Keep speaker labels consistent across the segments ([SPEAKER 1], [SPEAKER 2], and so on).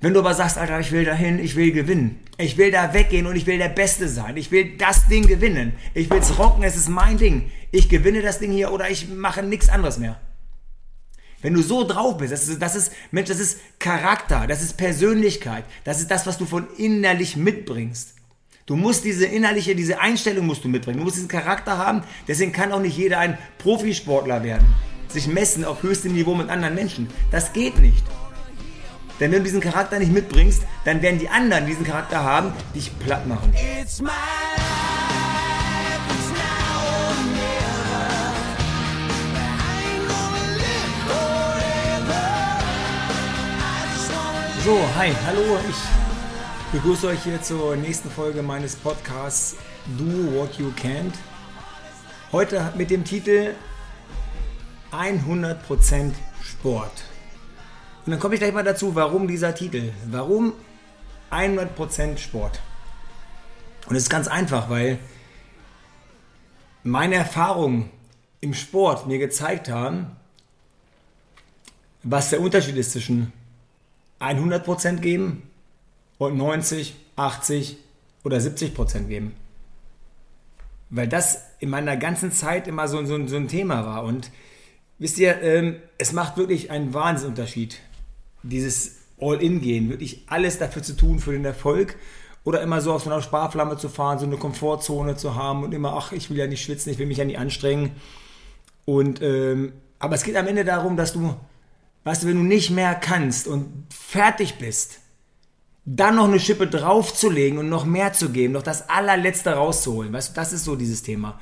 [SPEAKER 1] Wenn du aber sagst, Alter, ich will dahin, ich will gewinnen. Ich will da weggehen und ich will der Beste sein. Ich will das Ding gewinnen. Ich will es rocken, es ist mein Ding. Ich gewinne das Ding hier oder ich mache nichts anderes mehr. Wenn du so drauf bist, das ist, das ist, Mensch, das ist Charakter, das ist Persönlichkeit, das ist das, was du von innerlich mitbringst. Du musst diese innerliche, diese Einstellung musst du mitbringen. Du musst diesen Charakter haben. Deswegen kann auch nicht jeder ein Profisportler werden. Sich messen auf höchstem Niveau mit anderen Menschen. Das geht nicht. Denn wenn du diesen Charakter nicht mitbringst, dann werden die anderen, die diesen Charakter haben, dich platt machen. So, hi, hallo, ich begrüße euch hier zur nächsten Folge meines Podcasts Do What You Can't. Heute mit dem Titel 100% Sport. Und dann komme ich gleich mal dazu, warum dieser Titel. Warum 100% Sport? Und es ist ganz einfach, weil meine Erfahrungen im Sport mir gezeigt haben, was der Unterschied ist zwischen 100% geben und 90, 80 oder 70% geben. Weil das in meiner ganzen Zeit immer so, so, so ein Thema war. Und wisst ihr, ähm, es macht wirklich einen Wahnsinnsunterschied, dieses All-In-Gehen, wirklich alles dafür zu tun für den Erfolg oder immer so auf so einer Sparflamme zu fahren, so eine Komfortzone zu haben und immer, ach, ich will ja nicht schwitzen, ich will mich ja nicht anstrengen. Und, ähm, aber es geht am Ende darum, dass du, weißt du, wenn du nicht mehr kannst und fertig bist, dann noch eine Schippe draufzulegen und noch mehr zu geben, noch das allerletzte rauszuholen. Weißt du, das ist so dieses Thema.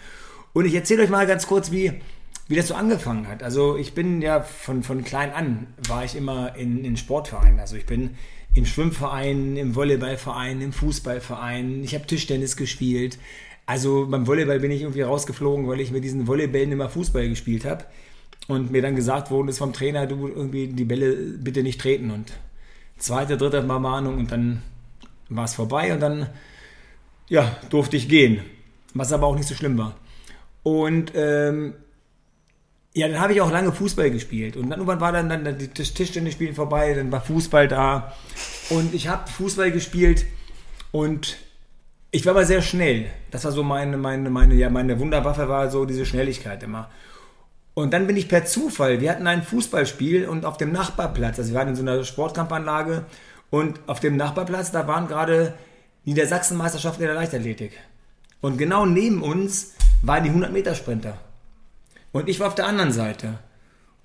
[SPEAKER 1] Und ich erzähle euch mal ganz kurz, wie, wie das so angefangen hat. Also ich bin ja von, von klein an, war ich immer in, in Sportvereinen. Also ich bin im Schwimmverein, im Volleyballverein, im Fußballverein. Ich habe Tischtennis gespielt. Also beim Volleyball bin ich irgendwie rausgeflogen, weil ich mit diesen Volleybällen immer Fußball gespielt habe. Und mir dann gesagt worden ist vom Trainer, du irgendwie die Bälle bitte nicht treten. Und zweite, dritte Mal Mahnung und dann war es vorbei und dann ja, durfte ich gehen. Was aber auch nicht so schlimm war. Und ähm, ja, dann habe ich auch lange Fußball gespielt. Und dann irgendwann war dann, dann das Tischtennisspielen vorbei, dann war Fußball da. Und ich habe Fußball gespielt und ich war aber sehr schnell. Das war so meine, meine, meine, ja, meine Wunderwaffe war so diese Schnelligkeit immer. Und dann bin ich per Zufall, wir hatten ein Fußballspiel und auf dem Nachbarplatz, also wir waren in so einer Sportkampanlage und auf dem Nachbarplatz, da waren gerade Niedersachsenmeisterschaften in der Leichtathletik. Und genau neben uns waren die 100-Meter-Sprinter. Und ich war auf der anderen Seite.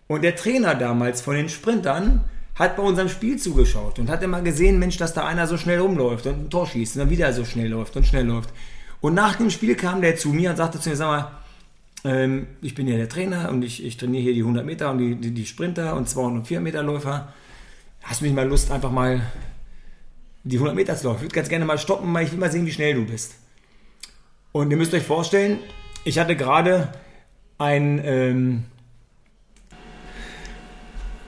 [SPEAKER 1] Und der Trainer damals von den Sprintern hat bei unserem Spiel zugeschaut und hat immer gesehen, Mensch, dass da einer so schnell rumläuft und ein Tor schießt und dann wieder so schnell läuft und schnell läuft. Und nach dem Spiel kam der zu mir und sagte zu mir, sag mal, ähm, ich bin ja der Trainer und ich, ich trainiere hier die 100 Meter und die, die, die Sprinter und 204 Meter Läufer. Hast du nicht mal Lust, einfach mal die 100 Meter zu laufen? Ich würde ganz gerne mal stoppen, weil ich will mal sehen, wie schnell du bist. Und ihr müsst euch vorstellen, ich hatte gerade ein ähm,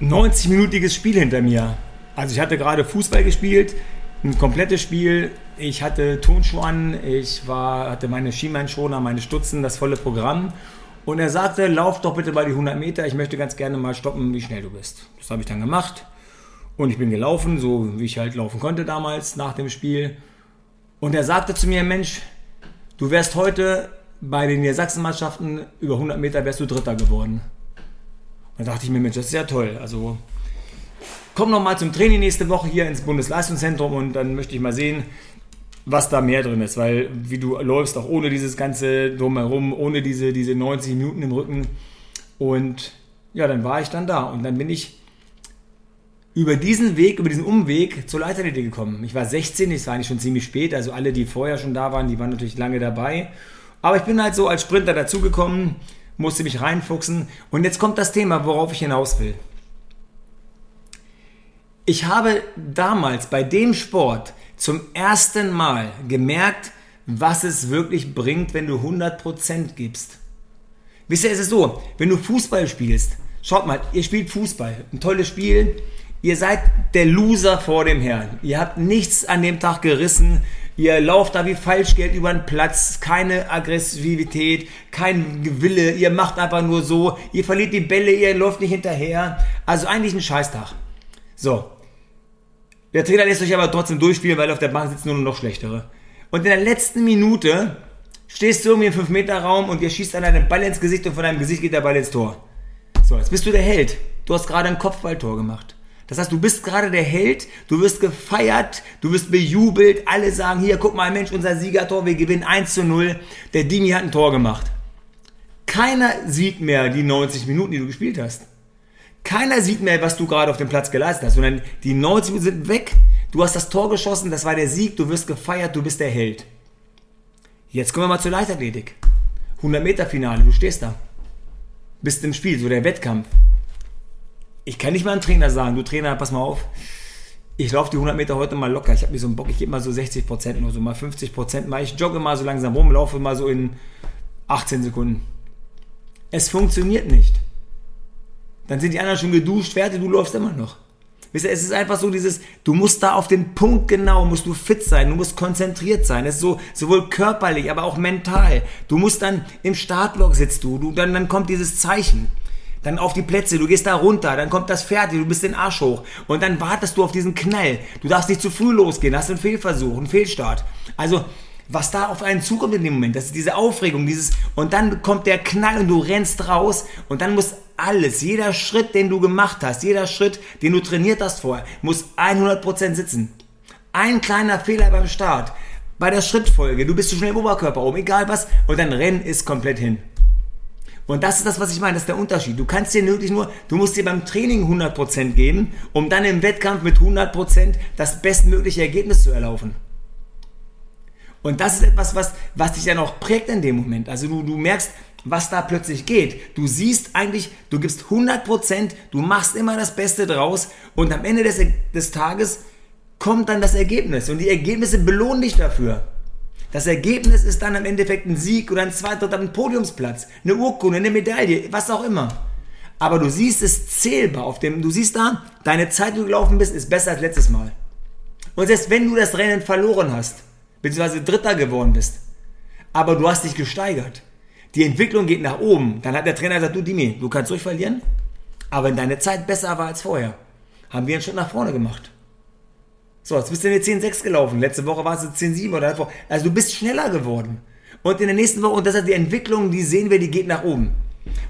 [SPEAKER 1] 90-minütiges Spiel hinter mir. Also ich hatte gerade Fußball gespielt, ein komplettes Spiel. Ich hatte Turnschuhe an, ich war, hatte meine Schienbeinschoner, meine Stutzen, das volle Programm. Und er sagte, lauf doch bitte bei die 100 Meter, ich möchte ganz gerne mal stoppen, wie schnell du bist. Das habe ich dann gemacht. Und ich bin gelaufen, so wie ich halt laufen konnte damals nach dem Spiel. Und er sagte zu mir, Mensch, du wärst heute bei den Niedersachsen-Mannschaften über 100 Meter wärst du Dritter geworden. Da dachte ich mir, Mensch, das ist ja toll. Also komm noch mal zum Training nächste Woche hier ins Bundesleistungszentrum und dann möchte ich mal sehen, was da mehr drin ist, weil wie du läufst, auch ohne dieses ganze drumherum, ohne diese, diese 90 Minuten im Rücken. Und ja, dann war ich dann da und dann bin ich über diesen Weg, über diesen Umweg zur Leiterlinie gekommen. Ich war 16, es war eigentlich schon ziemlich spät, also alle, die vorher schon da waren, die waren natürlich lange dabei. Aber ich bin halt so als Sprinter dazugekommen, musste mich reinfuchsen. Und jetzt kommt das Thema, worauf ich hinaus will. Ich habe damals bei dem Sport zum ersten Mal gemerkt, was es wirklich bringt, wenn du 100% gibst. Wisst ihr, es ist so, wenn du Fußball spielst, schaut mal, ihr spielt Fußball, ein tolles Spiel, ihr seid der Loser vor dem Herrn. Ihr habt nichts an dem Tag gerissen, Ihr lauft da wie Falschgeld über den Platz, keine Aggressivität, kein Wille, ihr macht einfach nur so, ihr verliert die Bälle, ihr läuft nicht hinterher. Also eigentlich ein Scheißtag. So. Der Trainer lässt euch aber trotzdem durchspielen, weil auf der Bank sitzen nur noch schlechtere. Und in der letzten Minute stehst du irgendwie im 5-Meter-Raum und ihr schießt an deinem Ball ins Gesicht und von deinem Gesicht geht der Ball ins Tor. So, jetzt bist du der Held. Du hast gerade ein Kopfballtor gemacht. Das heißt, du bist gerade der Held, du wirst gefeiert, du wirst bejubelt, alle sagen, hier, guck mal, Mensch, unser Siegertor, wir gewinnen 1 zu 0, der Dimi hat ein Tor gemacht. Keiner sieht mehr die 90 Minuten, die du gespielt hast. Keiner sieht mehr, was du gerade auf dem Platz geleistet hast, sondern die 90 Minuten sind weg, du hast das Tor geschossen, das war der Sieg, du wirst gefeiert, du bist der Held. Jetzt kommen wir mal zur Leichtathletik. 100 Meter Finale, du stehst da. Bist im Spiel, so der Wettkampf ich kann nicht mal einem Trainer sagen, du Trainer, pass mal auf, ich laufe die 100 Meter heute mal locker. Ich habe mir so einen Bock, ich gebe mal so 60 Prozent nur, so mal 50 Prozent mal. Ich jogge mal so langsam rum, laufe mal so in 18 Sekunden. Es funktioniert nicht. Dann sind die anderen schon geduscht, fertig, du läufst immer noch. Wisst ihr, es ist einfach so dieses, du musst da auf den Punkt genau, musst du fit sein, du musst konzentriert sein. Es ist so, sowohl körperlich, aber auch mental. Du musst dann im Startblock sitzt du, du dann, dann kommt dieses Zeichen dann auf die Plätze, du gehst da runter, dann kommt das fertig, du bist den Arsch hoch und dann wartest du auf diesen Knall. Du darfst nicht zu früh losgehen, hast einen Fehlversuch, einen Fehlstart. Also, was da auf einen zukommt in dem Moment, das ist diese Aufregung, dieses, und dann kommt der Knall und du rennst raus und dann muss alles, jeder Schritt, den du gemacht hast, jeder Schritt, den du trainiert hast vorher, muss 100% sitzen. Ein kleiner Fehler beim Start, bei der Schrittfolge, du bist zu schnell im Oberkörper oben, egal was, und dann Rennen ist komplett hin. Und das ist das, was ich meine, das ist der Unterschied. Du kannst dir wirklich nur, du musst dir beim Training 100% geben, um dann im Wettkampf mit 100% das bestmögliche Ergebnis zu erlaufen. Und das ist etwas, was, was dich dann auch prägt in dem Moment. Also du, du merkst, was da plötzlich geht. Du siehst eigentlich, du gibst 100%, du machst immer das Beste draus und am Ende des, des Tages kommt dann das Ergebnis und die Ergebnisse belohnen dich dafür. Das Ergebnis ist dann im Endeffekt ein Sieg oder ein zweiter oder ein Podiumsplatz, eine Urkunde, eine Medaille, was auch immer. Aber du siehst es zählbar auf dem, du siehst da, deine Zeit, die du gelaufen bist, ist besser als letztes Mal. Und selbst wenn du das Rennen verloren hast, beziehungsweise Dritter geworden bist, aber du hast dich gesteigert, die Entwicklung geht nach oben, dann hat der Trainer gesagt, du Dimi, du kannst ruhig verlieren, aber wenn deine Zeit besser war als vorher, haben wir einen Schritt nach vorne gemacht. So, jetzt bist du der 10.6 gelaufen. Letzte Woche war es 10.7 oder davor. Also du bist schneller geworden. Und in der nächsten Woche, und das ist die Entwicklung, die sehen wir, die geht nach oben.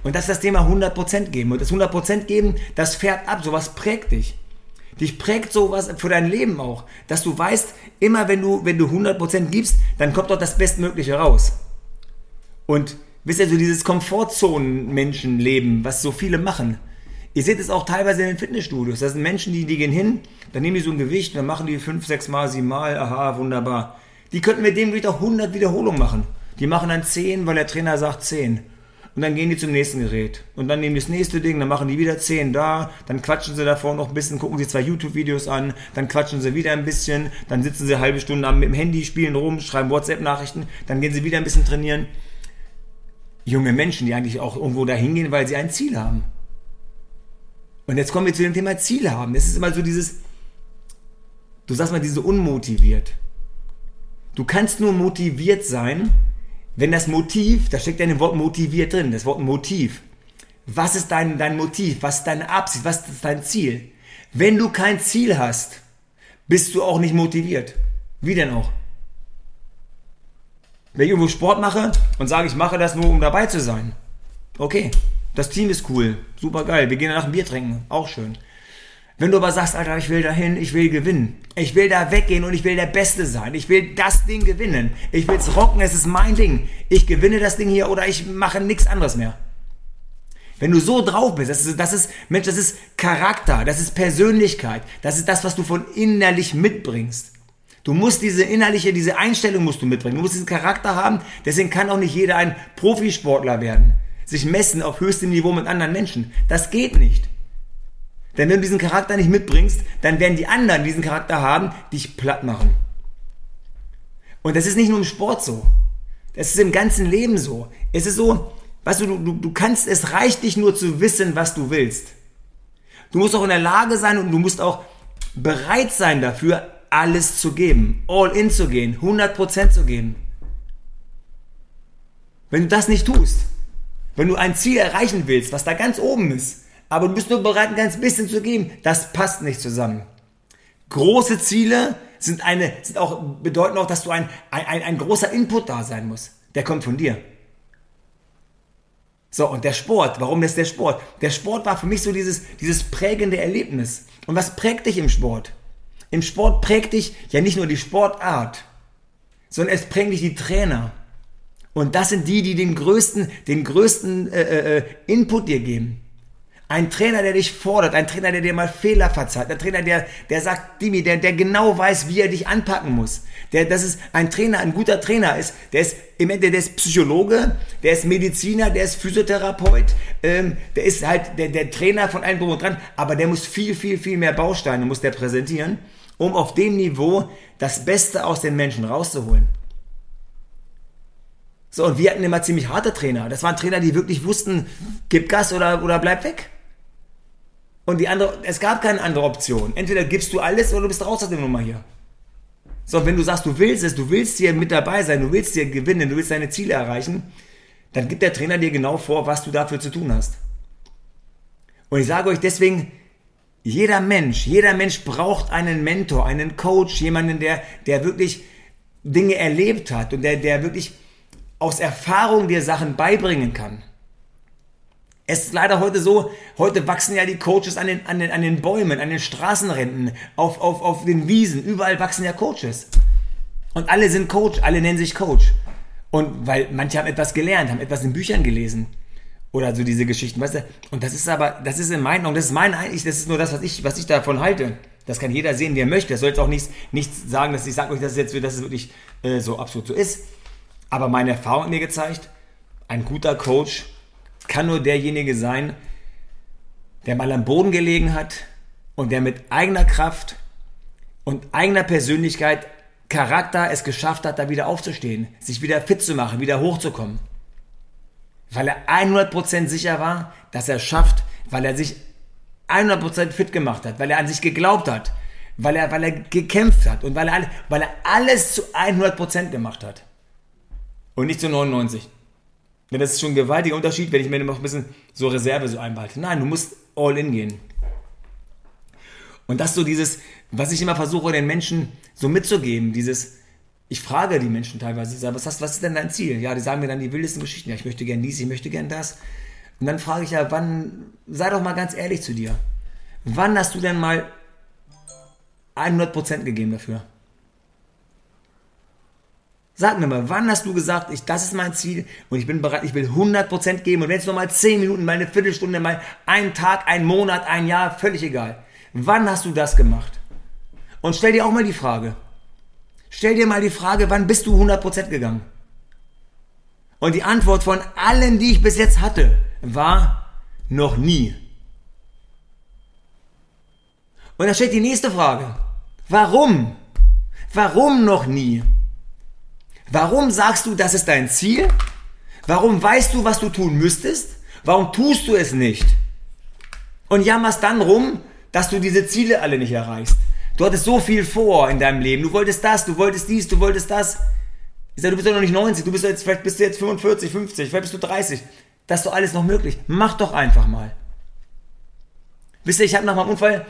[SPEAKER 1] Und das ist das Thema 100% geben. Und das 100% geben, das fährt ab. Sowas prägt dich. Dich prägt sowas für dein Leben auch. Dass du weißt, immer wenn du, wenn du 100% gibst, dann kommt dort das Bestmögliche raus. Und wisst ihr, so dieses Komfortzonen-Menschenleben, was so viele machen. Ihr seht es auch teilweise in den Fitnessstudios. Das sind Menschen, die, die gehen hin, dann nehmen die so ein Gewicht, dann machen die fünf, sechs Mal, sieben Mal, aha, wunderbar. Die könnten mit dem wieder 100 Wiederholungen machen. Die machen dann 10, weil der Trainer sagt 10. Und dann gehen die zum nächsten Gerät. Und dann nehmen die das nächste Ding, dann machen die wieder 10 da, dann quatschen sie davor noch ein bisschen, gucken sie zwei YouTube-Videos an, dann quatschen sie wieder ein bisschen, dann sitzen sie eine halbe Stunde mit dem Handy, spielen rum, schreiben WhatsApp-Nachrichten, dann gehen sie wieder ein bisschen trainieren. Junge Menschen, die eigentlich auch irgendwo dahin gehen, weil sie ein Ziel haben. Und jetzt kommen wir zu dem Thema Ziel haben. Es ist immer so dieses, du sagst mal, diese unmotiviert. Du kannst nur motiviert sein, wenn das Motiv, da steckt ja ein Wort motiviert drin, das Wort Motiv. Was ist dein, dein Motiv? Was ist deine Absicht? Was ist dein Ziel? Wenn du kein Ziel hast, bist du auch nicht motiviert. Wie denn auch? Wenn ich irgendwo Sport mache und sage, ich mache das nur, um dabei zu sein. Okay, das Team ist cool, super geil. Wir gehen danach ein Bier trinken, auch schön. Wenn du aber sagst, Alter, ich will dahin, ich will gewinnen. Ich will da weggehen und ich will der Beste sein. Ich will das Ding gewinnen. Ich will es rocken, es ist mein Ding. Ich gewinne das Ding hier oder ich mache nichts anderes mehr. Wenn du so drauf bist, das ist, das ist, Mensch, das ist Charakter, das ist Persönlichkeit, das ist das, was du von innerlich mitbringst. Du musst diese innerliche, diese Einstellung musst du mitbringen. Du musst diesen Charakter haben. Deswegen kann auch nicht jeder ein Profisportler werden sich messen auf höchstem Niveau mit anderen Menschen. Das geht nicht. Denn wenn du diesen Charakter nicht mitbringst, dann werden die anderen, die diesen Charakter haben, dich platt machen. Und das ist nicht nur im Sport so. Das ist im ganzen Leben so. Es ist so, weißt du, du, du kannst, es reicht nicht nur zu wissen, was du willst. Du musst auch in der Lage sein und du musst auch bereit sein dafür, alles zu geben. All in zu gehen, 100% zu geben. Wenn du das nicht tust, wenn du ein Ziel erreichen willst, was da ganz oben ist, aber du bist nur bereit, ein ganz bisschen zu geben, das passt nicht zusammen. große Ziele sind eine, sind auch, bedeuten auch, dass du ein, ein, ein großer Input da sein muss. Der kommt von dir. So, und der Sport, warum ist der Sport? Der Sport war für mich so dieses, dieses prägende Erlebnis. Und was prägt dich im Sport? Im Sport prägt dich ja nicht nur die Sportart, sondern es prägt dich die Trainer. Und das sind die, die den größten, den größten äh, äh, Input dir geben. Ein Trainer, der dich fordert, ein Trainer, der dir mal Fehler verzeiht, ein Trainer, der, der sagt, Dimi, der, der genau weiß, wie er dich anpacken muss. Der, das ist ein Trainer, ein guter Trainer ist, der ist im Ende, der ist Psychologe, der ist Mediziner, der ist Physiotherapeut, ähm, der ist halt der, der Trainer von allem drum und dran, aber der muss viel, viel, viel mehr Bausteine, muss der präsentieren, um auf dem Niveau das Beste aus den Menschen rauszuholen. So, und wir hatten immer ziemlich harte Trainer. Das waren Trainer, die wirklich wussten, gib Gas oder, oder bleib weg. Und die andere, es gab keine andere Option. Entweder gibst du alles oder du bist raus aus der Nummer hier. So, wenn du sagst, du willst es, du willst hier mit dabei sein, du willst hier gewinnen, du willst deine Ziele erreichen, dann gibt der Trainer dir genau vor, was du dafür zu tun hast. Und ich sage euch deswegen, jeder Mensch, jeder Mensch braucht einen Mentor, einen Coach, jemanden, der, der wirklich Dinge erlebt hat und der, der wirklich aus Erfahrung dir Sachen beibringen kann. Es ist leider heute so, heute wachsen ja die Coaches an den, an den, an den Bäumen, an den Straßenränden, auf, auf, auf den Wiesen, überall wachsen ja Coaches. Und alle sind Coach, alle nennen sich Coach. Und weil manche haben etwas gelernt, haben etwas in Büchern gelesen. Oder so diese Geschichten, weißt du? Und das ist aber, das ist in meinen Augen, das ist mein eigentlich, das ist nur das, was ich, was ich davon halte. Das kann jeder sehen, wie er möchte. Das soll jetzt auch nichts, nichts sagen, dass ich sage euch, dass es jetzt, dass es wirklich äh, so absolut so ist. Aber meine Erfahrung hat mir gezeigt, ein guter Coach kann nur derjenige sein, der mal am Boden gelegen hat und der mit eigener Kraft und eigener Persönlichkeit, Charakter es geschafft hat, da wieder aufzustehen, sich wieder fit zu machen, wieder hochzukommen. Weil er 100% sicher war, dass er es schafft, weil er sich 100% fit gemacht hat, weil er an sich geglaubt hat, weil er, weil er gekämpft hat und weil er, weil er alles zu 100% gemacht hat. Und nicht zu 99. Denn das ist schon ein gewaltiger Unterschied, wenn ich mir noch ein bisschen so Reserve so einbehalte. Nein, du musst all in gehen. Und das so dieses, was ich immer versuche, den Menschen so mitzugeben, dieses, ich frage die Menschen teilweise, sage, was, hast, was ist denn dein Ziel? Ja, die sagen mir dann die wildesten Geschichten. Ja, ich möchte gern dies, ich möchte gern das. Und dann frage ich ja, wann, sei doch mal ganz ehrlich zu dir. Wann hast du denn mal 100% gegeben dafür? Sag mir mal, wann hast du gesagt, ich, das ist mein Ziel und ich bin bereit, ich will 100% geben und wenn es nur mal 10 Minuten, mal eine Viertelstunde, mal ein Tag, ein Monat, ein Jahr, völlig egal. Wann hast du das gemacht? Und stell dir auch mal die Frage. Stell dir mal die Frage, wann bist du 100% gegangen? Und die Antwort von allen, die ich bis jetzt hatte, war noch nie. Und dann stellt die nächste Frage. Warum? Warum noch nie? Warum sagst du, das ist dein Ziel? Warum weißt du, was du tun müsstest? Warum tust du es nicht? Und jammerst dann rum, dass du diese Ziele alle nicht erreichst. Du hattest so viel vor in deinem Leben. Du wolltest das, du wolltest dies, du wolltest das. Ich sage, du bist doch noch nicht 90, du bist jetzt, vielleicht bist du jetzt 45, 50, vielleicht bist du 30. Das ist doch alles noch möglich. Mach doch einfach mal. Wisst ihr, ich habe nach meinem Unfall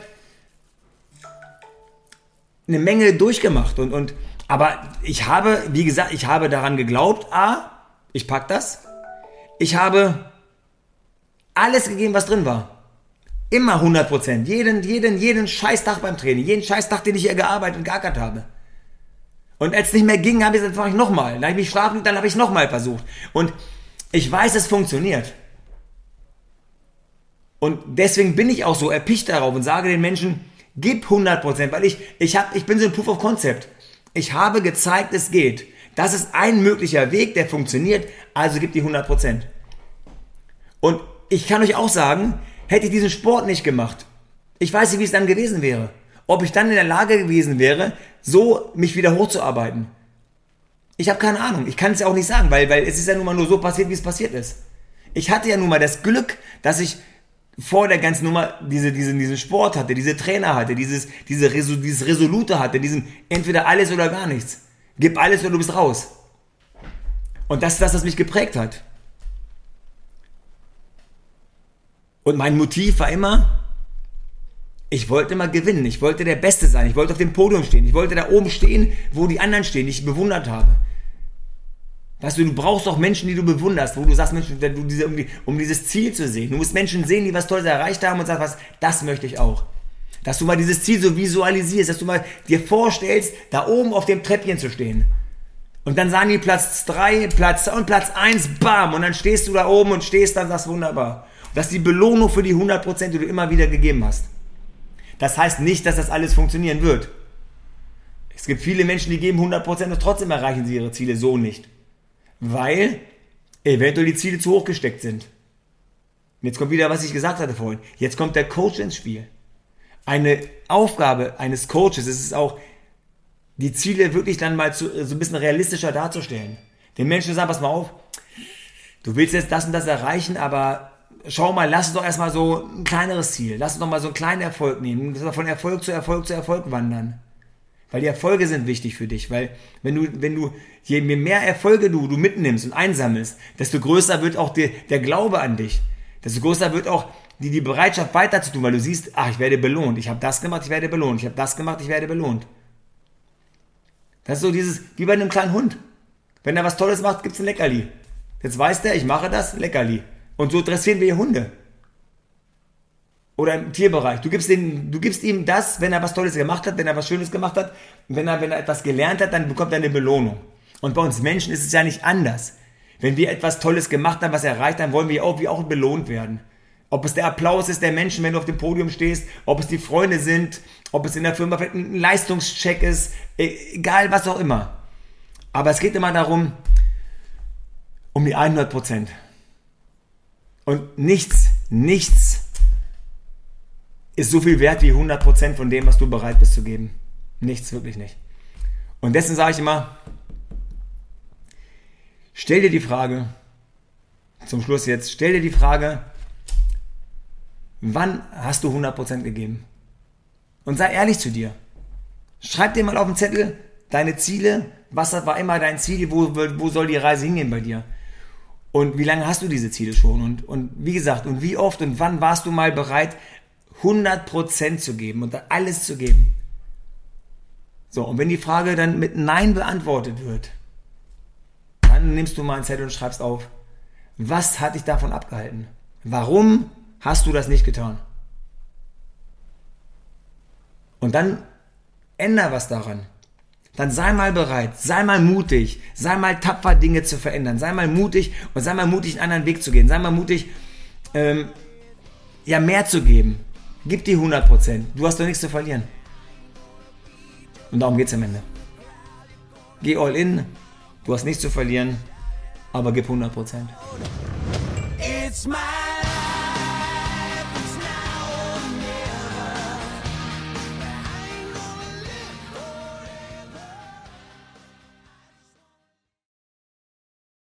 [SPEAKER 1] eine Menge durchgemacht und, und aber ich habe, wie gesagt, ich habe daran geglaubt, A, ich pack das. Ich habe alles gegeben, was drin war. Immer 100 Prozent. Jeden, jeden, jeden Scheißtag beim Training. Jeden Scheißtag, den ich hier gearbeitet und geackert habe. Und als es nicht mehr ging, habe ich gesagt, mache ich nochmal. Dann habe ich mich schlafen, dann habe ich nochmal versucht. Und ich weiß, es funktioniert. Und deswegen bin ich auch so erpicht darauf und sage den Menschen, gib 100 Prozent, weil ich, ich, hab, ich bin so ein Proof of Concept. Ich habe gezeigt, es geht. Das ist ein möglicher Weg, der funktioniert, also gibt die 100%. Und ich kann euch auch sagen, hätte ich diesen Sport nicht gemacht, ich weiß nicht, wie es dann gewesen wäre. Ob ich dann in der Lage gewesen wäre, so mich wieder hochzuarbeiten. Ich habe keine Ahnung. Ich kann es ja auch nicht sagen, weil, weil es ist ja nun mal nur so passiert, wie es passiert ist. Ich hatte ja nun mal das Glück, dass ich vor der ganzen Nummer diese, diese, diesen Sport hatte, diese Trainer hatte, dieses, diese, dieses Resolute hatte, diesen entweder alles oder gar nichts. Gib alles oder du bist raus. Und das ist das, was mich geprägt hat. Und mein Motiv war immer, Ich wollte immer gewinnen. Ich wollte der Beste sein. Ich wollte auf dem Podium stehen. Ich wollte da oben stehen, wo die anderen stehen, die ich bewundert habe. Weißt du, du brauchst auch Menschen, die du bewunderst, wo du sagst, Mensch, du diese, um, um dieses Ziel zu sehen. Du musst Menschen sehen, die was Tolles erreicht haben und sagst, was, das möchte ich auch. Dass du mal dieses Ziel so visualisierst, dass du mal dir vorstellst, da oben auf dem Treppchen zu stehen. Und dann sagen die Platz 3, Platz und Platz 1, bam, und dann stehst du da oben und stehst dann, sagst wunderbar. Das ist die Belohnung für die 100%, die du immer wieder gegeben hast. Das heißt nicht, dass das alles funktionieren wird. Es gibt viele Menschen, die geben 100% und trotzdem erreichen sie ihre Ziele so nicht. Weil eventuell die Ziele zu hoch gesteckt sind. Und jetzt kommt wieder, was ich gesagt hatte vorhin. Jetzt kommt der Coach ins Spiel. Eine Aufgabe eines Coaches ist es auch, die Ziele wirklich dann mal zu, so ein bisschen realistischer darzustellen. Den Menschen sagen, pass mal auf, du willst jetzt das und das erreichen, aber schau mal, lass uns doch erstmal so ein kleineres Ziel, lass uns doch mal so einen kleinen Erfolg nehmen, von Erfolg zu Erfolg zu Erfolg wandern. Weil die Erfolge sind wichtig für dich, weil wenn du, wenn du, je mehr Erfolge du, du mitnimmst und einsammelst, desto größer wird auch die, der Glaube an dich. Desto größer wird auch die, die Bereitschaft weiterzutun, weil du siehst, ach, ich werde belohnt, ich habe das gemacht, ich werde belohnt, ich habe das gemacht, ich werde belohnt. Das ist so dieses, wie bei einem kleinen Hund. Wenn er was Tolles macht, gibt's ein Leckerli. Jetzt weiß der, ich mache das, Leckerli. Und so dressieren wir Hunde. Oder im Tierbereich. Du gibst, den, du gibst ihm das, wenn er was Tolles gemacht hat, wenn er was Schönes gemacht hat, wenn er, wenn er etwas gelernt hat, dann bekommt er eine Belohnung. Und bei uns Menschen ist es ja nicht anders. Wenn wir etwas Tolles gemacht haben, was erreicht haben, wollen wir auch, wie auch belohnt werden. Ob es der Applaus ist der Menschen, wenn du auf dem Podium stehst, ob es die Freunde sind, ob es in der Firma vielleicht ein Leistungscheck ist, e, egal was auch immer. Aber es geht immer darum, um die 100 Prozent. Und nichts, nichts ist so viel wert wie 100 Prozent von dem, was du bereit bist zu geben. Nichts, wirklich nicht. Und dessen sage ich immer, stell dir die Frage, zum Schluss jetzt, stell dir die Frage, Wann hast du 100% gegeben? Und sei ehrlich zu dir. Schreib dir mal auf den Zettel deine Ziele. Was war immer dein Ziel? Wo, wo soll die Reise hingehen bei dir? Und wie lange hast du diese Ziele schon? Und, und wie gesagt, und wie oft und wann warst du mal bereit, 100% zu geben und alles zu geben? So, und wenn die Frage dann mit Nein beantwortet wird, dann nimmst du mal einen Zettel und schreibst auf, was hat dich davon abgehalten? Warum hast du das nicht getan. Und dann änder was daran. Dann sei mal bereit, sei mal mutig, sei mal tapfer, Dinge zu verändern, sei mal mutig und sei mal mutig, einen anderen Weg zu gehen, sei mal mutig, ähm, ja, mehr zu geben. Gib die 100%. Du hast doch nichts zu verlieren. Und darum geht es am Ende. Geh all in, du hast nichts zu verlieren, aber gib 100%. It's my